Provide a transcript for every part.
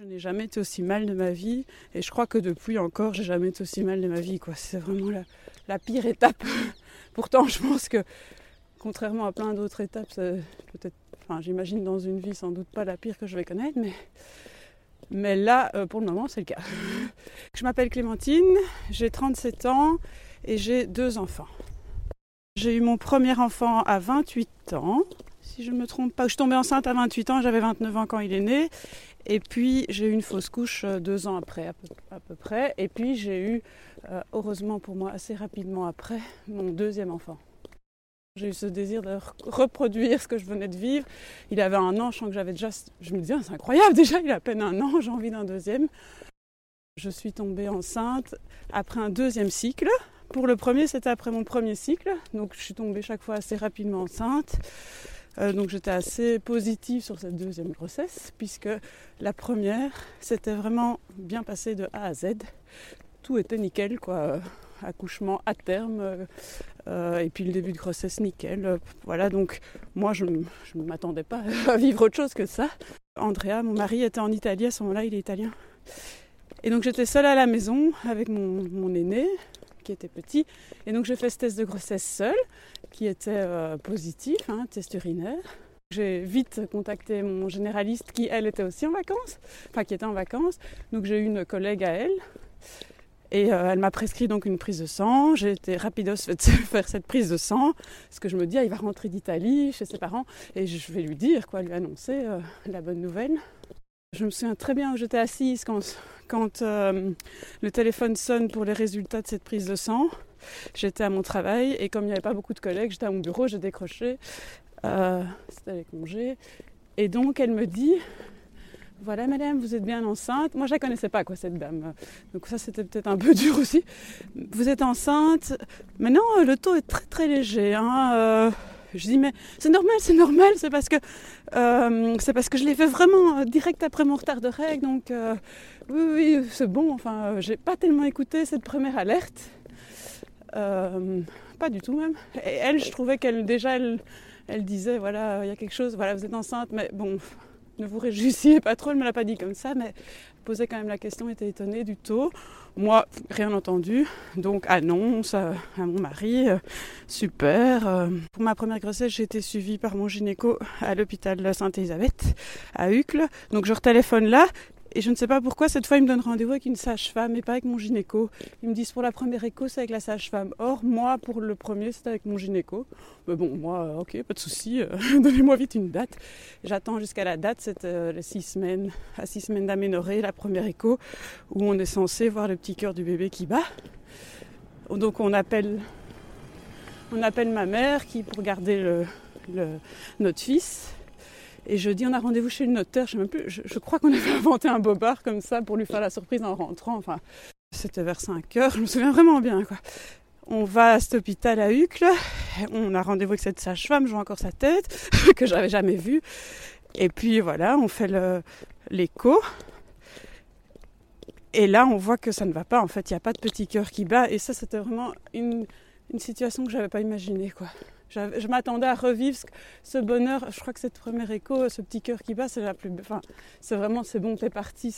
Je n'ai jamais été aussi mal de ma vie et je crois que depuis encore, j'ai jamais été aussi mal de ma vie. C'est vraiment la, pire étape. Pourtant, je pense que contrairement à plein d'autres étapes, c'est peut-être, enfin, j'imagine dans une vie sans doute pas la pire que je vais connaître, mais, mais là, euh, pour le moment, c'est le cas. Je m'appelle Clémentine, j'ai 37 ans et j'ai deux enfants. J'ai eu mon premier enfant à 28 ans, si je ne me trompe pas. Je suis tombée enceinte à 28 ans, j'avais 29 ans quand il est né. Et puis j'ai eu une fausse couche euh, deux ans après, à peu, près. Et puis j'ai eu, euh, heureusement pour moi, assez rapidement après, mon deuxième enfant. J'ai eu ce désir de reproduire ce que je venais de vivre. Il avait un an, je j'avais déjà. Je me disais, ah, c'est incroyable, déjà, il a à peine un an, j'ai envie d'un deuxième. Je suis tombée enceinte après un deuxième cycle. Pour le premier, c'était après mon premier cycle, donc je suis tombée chaque fois assez rapidement enceinte. Euh, donc j'étais assez positive sur cette deuxième grossesse, puisque la première, c'était vraiment bien passé de A à Z. Tout était nickel, quoi. Accouchement à terme, euh, et puis le début de grossesse nickel. voilà, donc moi je ne m'attendais pas à vivre autre chose que ça. Andrea, mon mari, était en Italie à ce moment-là, il est italien. Et donc j'étais seule à la maison avec mon, mon aîné, qui était petit. Et donc j'ai fait ce test de grossesse seule, qui était euh, positif, hein, test urinaire. J'ai vite contacté mon généraliste qui, elle, était aussi en vacances, enfin qui était en vacances. Donc j'ai eu une collègue à elle. Et euh, elle m'a prescrit donc une prise de sang. J'ai été rapidos de faire cette prise de sang. Parce que je me dis, ah, il va rentrer d'Italie chez ses parents. Et je vais lui dire, quoi, lui annoncer euh, la bonne nouvelle. Je me souviens très bien où j'étais assise quand, euh, le téléphone sonne pour les résultats de cette prise de sang. J'étais à mon travail et comme il n'y avait pas beaucoup de collègues, j'étais à mon bureau, j'ai décroché. Euh, C'était les congés. Et donc elle me dit Voilà, madame, vous êtes bien enceinte. Moi, je la connaissais pas, quoi, cette dame. Donc, ça, c'était peut-être un peu dur aussi. Vous êtes enceinte. Maintenant, le taux est très, très léger. Hein, euh, je dis mais c'est normal, c'est normal, c'est parce que euh, c'est parce que je l'ai fait vraiment euh, direct après mon retard de règles, donc euh, oui c'est bon. Enfin, j'ai pas tellement écouté cette première alerte, pas du tout même. Et elle, je trouvais qu'elle déjà elle, elle disait voilà il y a quelque chose, voilà vous êtes enceinte, mais bon ne vous réjouissez pas trop, elle me l'a pas dit comme ça, mais posait quand même la question, était étonnée du taux. Moi, rien entendu, donc annonce à, à mon mari, euh, super. Euh, pour ma première grossesse, j'ai été suivie par mon gynéco à l'hôpital Sainte-Elisabeth, à Uccle. Donc je retéléphone là, et je ne sais pas pourquoi, cette fois, il me donne rendez-vous avec une sage-femme et pas avec mon gynéco. Ils me disent pour la première écho, c'est avec la sage-femme. Or, moi, pour le premier, c'était avec mon gynéco. Mais bon, moi, ok, pas de souci, euh, donnez-moi vite une date. J'attends jusqu'à la date, c'est euh, six semaines, à six semaines d'aménorrhée, la première écho, où on est censé voir le petit cœur du bébé qui bat. Donc, on appelle, on appelle ma mère qui, pour garder notre fils, et je dis on a rendez-vous chez le notaire, je, sais même plus, je, je crois qu'on avait inventé un bobard comme ça pour lui faire la surprise en rentrant. Enfin, c'était vers 5 heures, je me souviens vraiment bien. Quoi. On va à cet hôpital à Uccle, on a rendez-vous avec cette sage-femme, je vois encore sa tête, que j'avais jamais vue. Et puis voilà, on fait l'écho. Et là, on voit que ça ne va pas. En fait, il n'y a pas de petit cœur qui bat. Et ça, c'était vraiment une, une situation que je n'avais pas imaginée. Quoi. Je m'attendais à revivre ce bonheur. Je crois que cette première écho, ce petit cœur qui bat, c'est la plus. Enfin, c'est vraiment, c'est bon, t'es parti.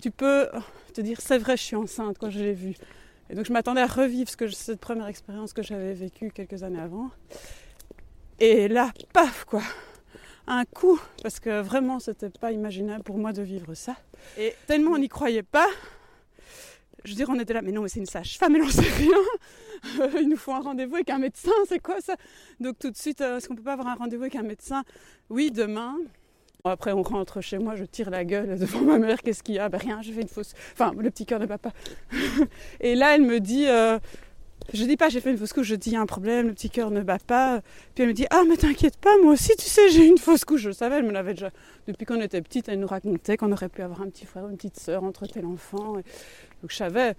Tu peux te dire, c'est vrai, je suis enceinte quand je l'ai vu. Et donc, je m'attendais à revivre ce que, cette première expérience que j'avais vécue quelques années avant. Et là, paf, quoi. Un coup, parce que vraiment, c'était pas imaginable pour moi de vivre ça. Et tellement on n'y croyait pas, je veux dire, on était là, mais non, mais c'est une sage-femme, elle n'en sait rien. Il nous faut un rendez-vous avec un médecin, c'est quoi ça? Donc tout de suite, euh, est-ce qu'on peut pas avoir un rendez-vous avec un médecin? Oui, demain. Après, on rentre chez moi, je tire la gueule devant ma mère, qu'est-ce qu'il y a? Ben rien, je fais une fausse. Enfin, le petit cœur de papa. Et là, elle me dit. Euh, je dis pas j'ai fait une fausse couche, je dis il y a un problème, le petit cœur ne bat pas. Puis elle me dit ah mais t'inquiète pas, moi aussi tu sais j'ai une fausse couche. Je savais, elle me l'avait déjà depuis qu'on était petite, elle nous racontait qu'on aurait pu avoir un petit frère une petite sœur entre tel enfant. Donc je savais,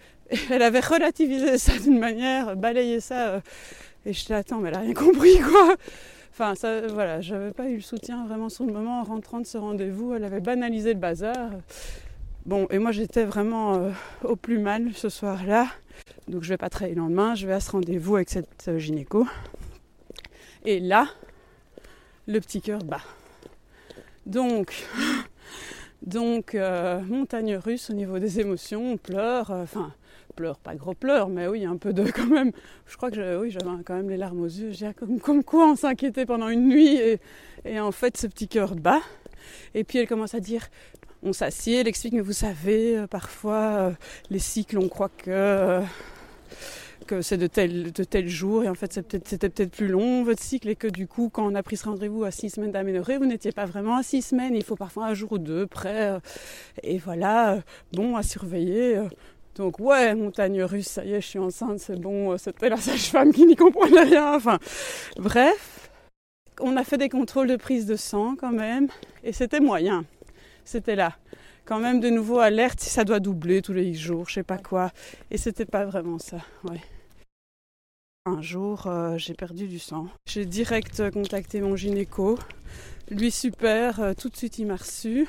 elle avait relativisé ça d'une manière, balayé ça. Euh... Et je dis attends mais elle a rien compris quoi. Enfin ça voilà, j'avais pas eu le soutien vraiment sur le moment en rentrant de ce rendez-vous. Elle avait banalisé le bazar. Bon, et moi j'étais vraiment euh, au plus mal ce soir-là. Donc je vais pas travailler le lendemain, je vais à ce rendez-vous avec cette euh, gynéco. Et là, le petit cœur bat. Donc, Donc, euh, montagne russe au niveau des émotions, on pleure, euh, enfin, pleure, pas gros pleurs, mais oui, un peu de quand même. Je crois que oui, j'avais quand même les larmes aux yeux. J'ai comme, comme quoi on s'inquiétait pendant une nuit et, en fait ce petit cœur bat. Et puis elle commence à dire, on s'assied, elle explique, mais vous savez, euh, parfois les cycles, on croit que que c'est de tel, de jour et en fait c'était peut-être plus long votre cycle et que du coup quand on a pris ce rendez-vous à six semaines d'aménorrhée vous n'étiez pas vraiment à six semaines il faut parfois un jour ou deux près euh, et voilà euh, bon à surveiller euh. donc ouais montagne russe ça y est je suis enceinte c'est bon c'était la sage-femme qui n'y comprenait rien enfin bref on a fait des contrôles de prise de sang quand même et c'était moyen c'était là quand même de nouveau alerte ça doit doubler tous les jours, je sais pas quoi. Et c'était pas vraiment ça, ouais. Un jour, euh, j'ai perdu du sang. J'ai direct contacté mon gynéco. Lui, super, euh, tout de suite, il m'a reçu.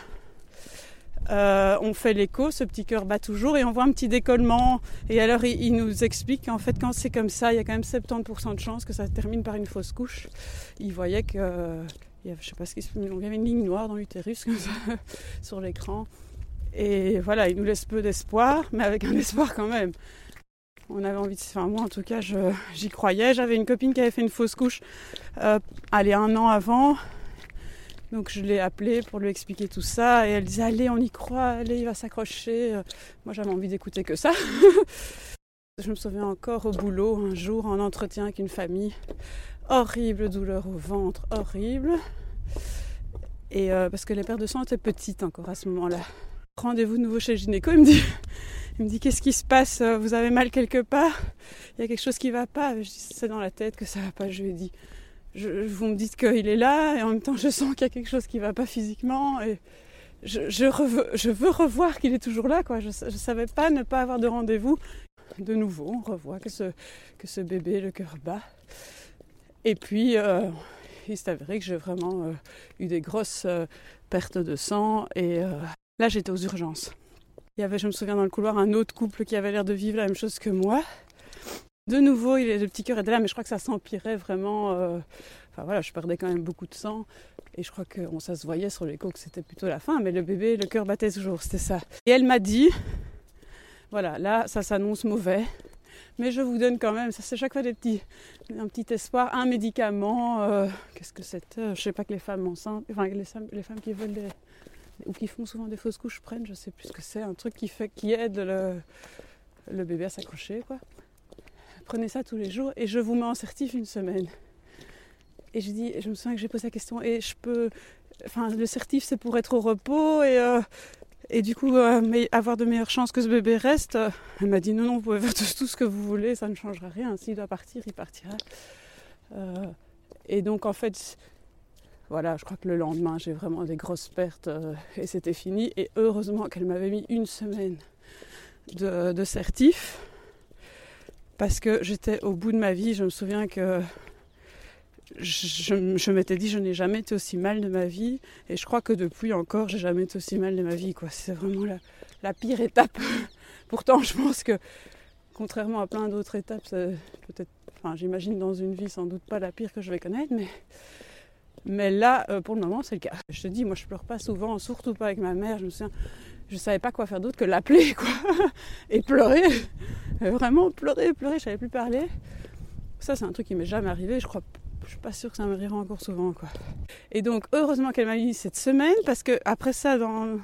Euh, on fait l'écho, ce petit cœur bat toujours et on voit un petit décollement. Et alors, il, nous explique qu'en fait, quand c'est comme ça, il y a quand même 70% de chances que ça termine par une fausse couche. Il voyait que. Il y sais pas ce qu'il il y avait une ligne noire dans l'utérus sur l'écran. Et voilà, il nous laisse peu d'espoir, mais avec un espoir quand même on avait envie de. Enfin, moi en tout cas, j'y croyais. J'avais une copine qui avait fait une fausse couche, euh, allez, un an avant. Donc je l'ai appelée pour lui expliquer tout ça. Et elle disait Allez, on y croit, allez, il va s'accrocher. Moi j'avais envie d'écouter que ça. je me souviens encore au boulot, un jour, en entretien avec une famille. Horrible douleur au ventre, horrible. Et euh, parce que les paires de sang étaient petites encore à ce moment-là. Rendez-vous de nouveau chez le gynéco, il me dit il me dit qu'est-ce qui se passe? Vous avez mal quelque part? Il y a quelque chose qui va pas? Je dis c'est dans la tête que ça va pas. Je lui ai dit vous me dites qu'il est là et en même temps je sens qu'il y a quelque chose qui va pas physiquement et je, veux revoir qu'il est toujours là quoi. Je, ne savais pas ne pas avoir de rendez-vous. De nouveau, on revoit que ce, que ce bébé, le cœur bat. Et puis, euh, il s'est avéré que j'ai vraiment euh, eu des grosses euh, pertes de sang et là j'étais aux urgences. Il y avait, je me souviens, dans le couloir, un autre couple qui avait l'air de vivre la même chose que moi. De nouveau, il, le petit cœur était là, mais je crois que ça s'empirait vraiment. Euh, enfin voilà, je perdais quand même beaucoup de sang. Et je crois que ça se voyait sur l'écho que c'était plutôt la fin, mais le bébé, le cœur battait toujours, c'était ça. Et elle m'a dit, voilà, là, ça s'annonce mauvais, mais je vous donne quand même, ça c'est chaque fois des petits, un petit espoir, un médicament, euh, qu'est-ce que c'était Je sais pas que les femmes enceintes, enfin les, les femmes qui veulent des, ou qui font souvent des fausses couches prennent, je sais plus ce que c'est, un truc qui fait qui aide le, le bébé à s'accrocher quoi. Prenez ça tous les jours et je vous mets en certif une semaine. Et je dis, je me souviens que j'ai posé la question et je peux, enfin le certif c'est pour être au repos et euh, et du coup euh, avoir de meilleures chances que ce bébé reste. Elle m'a dit non non vous pouvez faire tout, ce que vous voulez, ça ne changera rien. S'il doit partir, il partira. Euh, et donc en fait voilà, je crois que le lendemain, j'ai vraiment des grosses pertes euh, et c'était fini. Et heureusement qu'elle m'avait mis une semaine de, certif parce que j'étais au bout de ma vie. Je me souviens que je, m'étais dit je n'ai jamais été aussi mal de ma vie et je crois que depuis encore j'ai jamais été aussi mal de ma vie c'est vraiment la, pire étape pourtant je pense que contrairement à plein d'autres étapes peut-être enfin j'imagine dans une vie sans doute pas la pire que je vais connaître mais mais là, euh, pour le moment, c'est le cas. Je te dis, moi, je pleure pas souvent, surtout pas avec ma mère. Je me souviens, je savais pas quoi faire d'autre que l'appeler, quoi, et pleurer. Euh, vraiment pleurer, pleurer. Je savais plus parler. Ça, c'est un truc qui m'est jamais arrivé. Je crois, je suis pas sûre que ça m'arrivera encore souvent, quoi. Et donc, heureusement qu'elle m'a mis cette semaine, parce que après ça, dans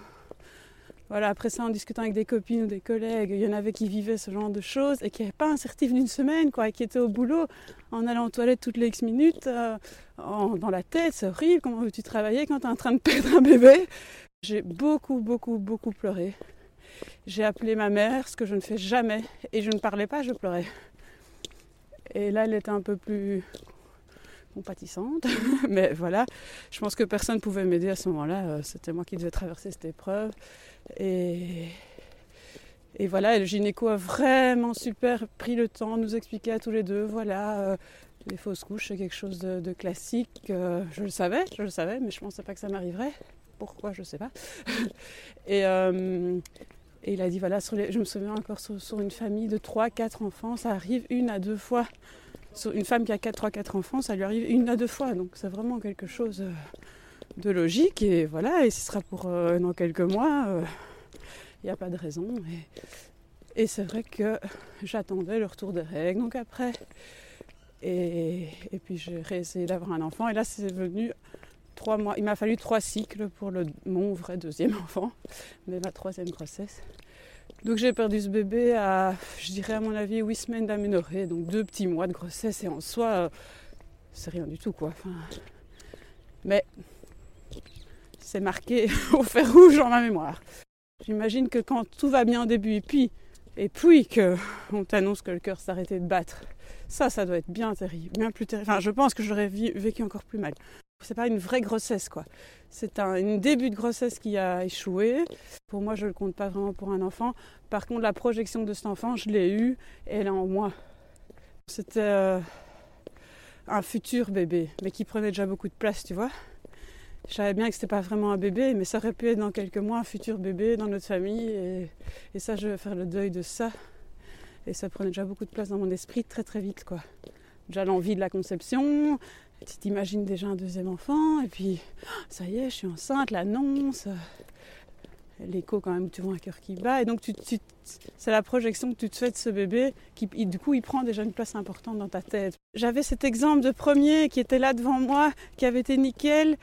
voilà, après ça, en discutant avec des copines ou des collègues, il y en avait qui vivaient ce genre de choses et qui n'avaient pas un certif d'une semaine, quoi, et qui étaient au boulot en allant aux toilettes toutes les X minutes, euh, dans la tête, c'est horrible, comment veux-tu travailler quand tu es en train de perdre un bébé? J'ai beaucoup, beaucoup, beaucoup pleuré. J'ai appelé ma mère, ce que je ne fais jamais, et je ne parlais pas, je pleurais. Et là, elle était un peu plus compatissante, mais voilà, je pense que personne ne pouvait m'aider à ce moment-là, euh, c'était moi qui devais traverser cette épreuve. Et, et voilà, le gynéco a vraiment super pris le temps nous expliquer à tous les deux, voilà, euh, les fausses couches, c'est quelque chose de, classique. Euh, je le savais, je le savais, mais je pensais pas que ça m'arriverait. Pourquoi, je sais pas. Euh, et, il a dit, voilà, je me souviens encore sur, une famille de 3-4 enfants, ça arrive une à deux fois. Une femme qui a 3-4 enfants, ça lui arrive une à deux fois. Donc c'est vraiment quelque chose de logique et voilà, et ce sera pour euh, dans quelques mois. Il n'y a pas de raison. Et, c'est vrai que j'attendais le retour des règles. Donc après, et, puis j'ai réessayé d'avoir un enfant. Et là, c'est venu trois mois. Il m'a fallu trois cycles pour le, mon vrai deuxième enfant, mais ma troisième grossesse. Donc j'ai perdu ce bébé à, je dirais à mon avis, huit semaines d'aménorrhée, donc deux petits mois de grossesse et en soi, c'est rien du tout quoi. mais c'est marqué au fer rouge dans ma mémoire. J'imagine que quand tout va bien au début et puis, et puis qu'on t'annonce que le cœur s'arrêtait de battre, ça, ça doit être bien terrible, bien plus terrible. Enfin, je pense que j'aurais vécu encore plus mal. C'est pas une vraie grossesse, quoi. C'est un début de grossesse qui a échoué. Pour moi, je le compte pas vraiment pour un enfant. Par contre, la projection de cet enfant, je l'ai eue et elle est en moi. C'était euh, un futur bébé, mais qui prenait déjà beaucoup de place, tu vois. Je savais bien que c'était pas vraiment un bébé, mais ça aurait pu être dans quelques mois un futur bébé dans notre famille. Et, et ça, je vais faire le deuil de ça. Et ça prenait déjà beaucoup de place dans mon esprit très très vite, quoi. Déjà l'envie de la conception, tu t'imagines déjà un deuxième enfant, et puis ça y est, je suis enceinte, l'annonce, l'écho quand même, tu vois un cœur qui bat, et donc tu, c'est la projection que tu te fais de ce bébé qui, du coup, il prend déjà une place importante dans ta tête. J'avais cet exemple de premier qui était là devant moi, qui avait été nickel,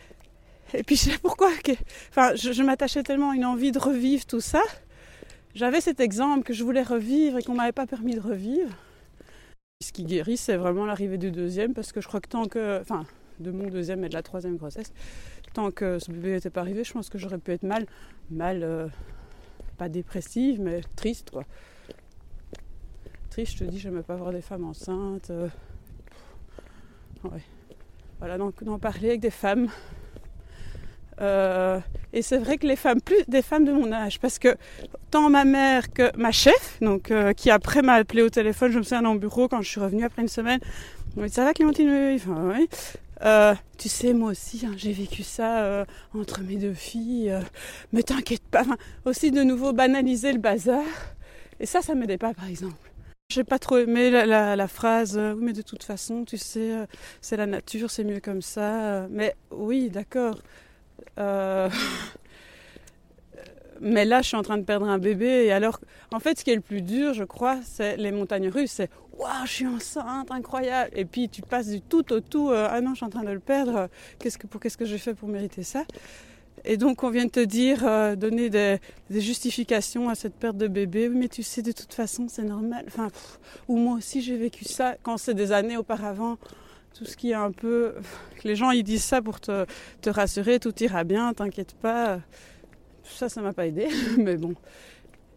et puis je sais pourquoi, enfin, je, je m'attachais tellement à une envie de revivre tout ça. J'avais cet exemple que je voulais revivre et qu'on m'avait pas permis de revivre. Ce qui guérit, c'est vraiment l'arrivée du deuxième, parce que je crois que tant que, enfin, de mon deuxième et de la troisième grossesse, tant que ce bébé n'était pas arrivé, je pense que j'aurais pu être mal, mal, euh, pas dépressive, mais triste, quoi. Triste, je te dis, j'aimais pas voir des femmes enceintes. Euh, ouais. Voilà, donc d'en parler avec des femmes. Euh, et c'est vrai que les femmes, plus des femmes de mon âge, parce que tant ma mère que ma chef, donc euh, qui après m'a appelé au téléphone, je me souviens dans le bureau quand je suis revenue après une semaine, m'a dit ça va Clémentine? Euh, tu sais, moi aussi, hein, j'ai vécu ça entre mes deux filles. mais t'inquiète pas. Aussi de nouveau banaliser le bazar. Et ça, ça m'aidait pas, par exemple. J'ai pas trop aimé la phrase. oui, mais de toute façon, tu sais, c'est la nature, c'est mieux comme ça. mais oui, d'accord. mais là, je suis en train de perdre un bébé. Et alors, en fait, ce qui est le plus dur, je crois, c'est les montagnes russes. C'est waouh, je suis enceinte, incroyable. Et puis, tu passes du tout au tout. Euh, ah non, je suis en train de le perdre. Qu'est-ce que, pour qu'est-ce que j'ai fait pour mériter ça? Et donc, on vient de te dire, euh, donner des, justifications à cette perte de bébé. Mais tu sais, de toute façon, c'est normal. Enfin, ou moi aussi, j'ai vécu ça quand c'est des années auparavant tout ce qui est un peu. Les gens ils disent ça pour te, te rassurer, tout ira bien, t'inquiète pas ça, ça m'a pas aidé, mais bon.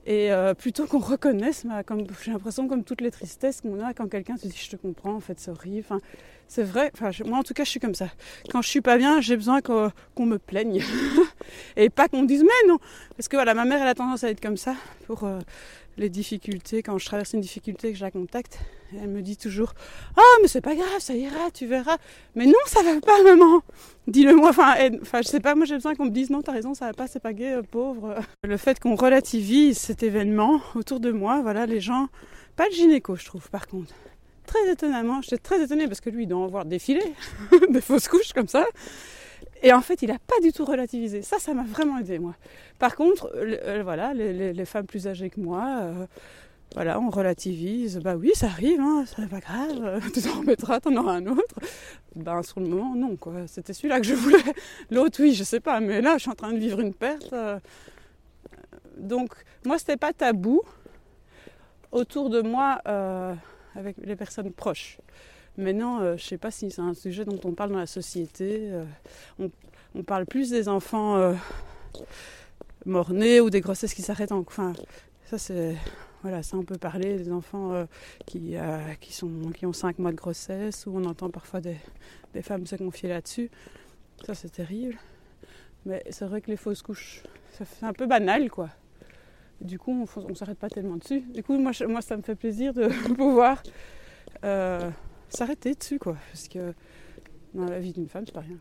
Et euh, plutôt qu'on reconnaisse, comme, j'ai l'impression comme toutes les tristesses qu'on a quand quelqu'un te dit je te comprends, en fait c'est horrible. Enfin, c'est vrai, enfin, moi en tout cas je suis comme ça. Quand je suis pas bien, j'ai besoin qu'on, me plaigne. et pas qu'on me dise mais non. Parce que voilà, ma mère elle a tendance à être comme ça pour euh, les difficultés, quand je traverse une difficulté et que je la contacte, elle me dit toujours Oh, mais c'est pas grave, ça ira, tu verras. Mais non, ça va pas, maman Dis-le moi. Enfin, enfin, je sais pas, moi j'ai besoin qu'on me dise Non, t'as raison, ça va pas, c'est pas gay, euh, pauvre. Le fait qu'on relativise cet événement autour de moi, voilà, les gens. Pas le gynéco, je trouve, par contre. Très étonnamment, j'étais très étonnée parce que lui, il doit en voir défiler des fausses couches comme ça. Et en fait, il n'a pas du tout relativisé. Ça, ça m'a vraiment aidé, moi. Par contre, euh, voilà, les, femmes plus âgées que moi, euh, voilà, on relativise. Bah oui, ça arrive, hein, c'est pas grave. Tu t'en remettras, t'en auras un autre. Ben sur le moment, non, quoi. C'était celui-là que je voulais. L'autre, oui, je sais pas. Mais là, je suis en train de vivre une perte. Euh. Donc, moi, c'était pas tabou autour de moi avec les personnes proches. Maintenant, euh, je ne sais pas si c'est un sujet dont on parle dans la société. Euh, on, parle plus des enfants euh, morts-nés ou des grossesses qui s'arrêtent en... Enfin, ça c'est... Voilà, ça on peut parler des enfants qui, qui, sont, qui ont 5 mois de grossesse, où on entend parfois des, des femmes se confier là-dessus. Ça c'est terrible. Mais c'est vrai que les fausses couches, c'est un peu banal quoi. Du coup, on ne s'arrête pas tellement dessus. Du coup, moi, moi, ça me fait plaisir de pouvoir s'arrêter dessus, quoi. Parce que dans la vie d'une femme, c'est pas rien.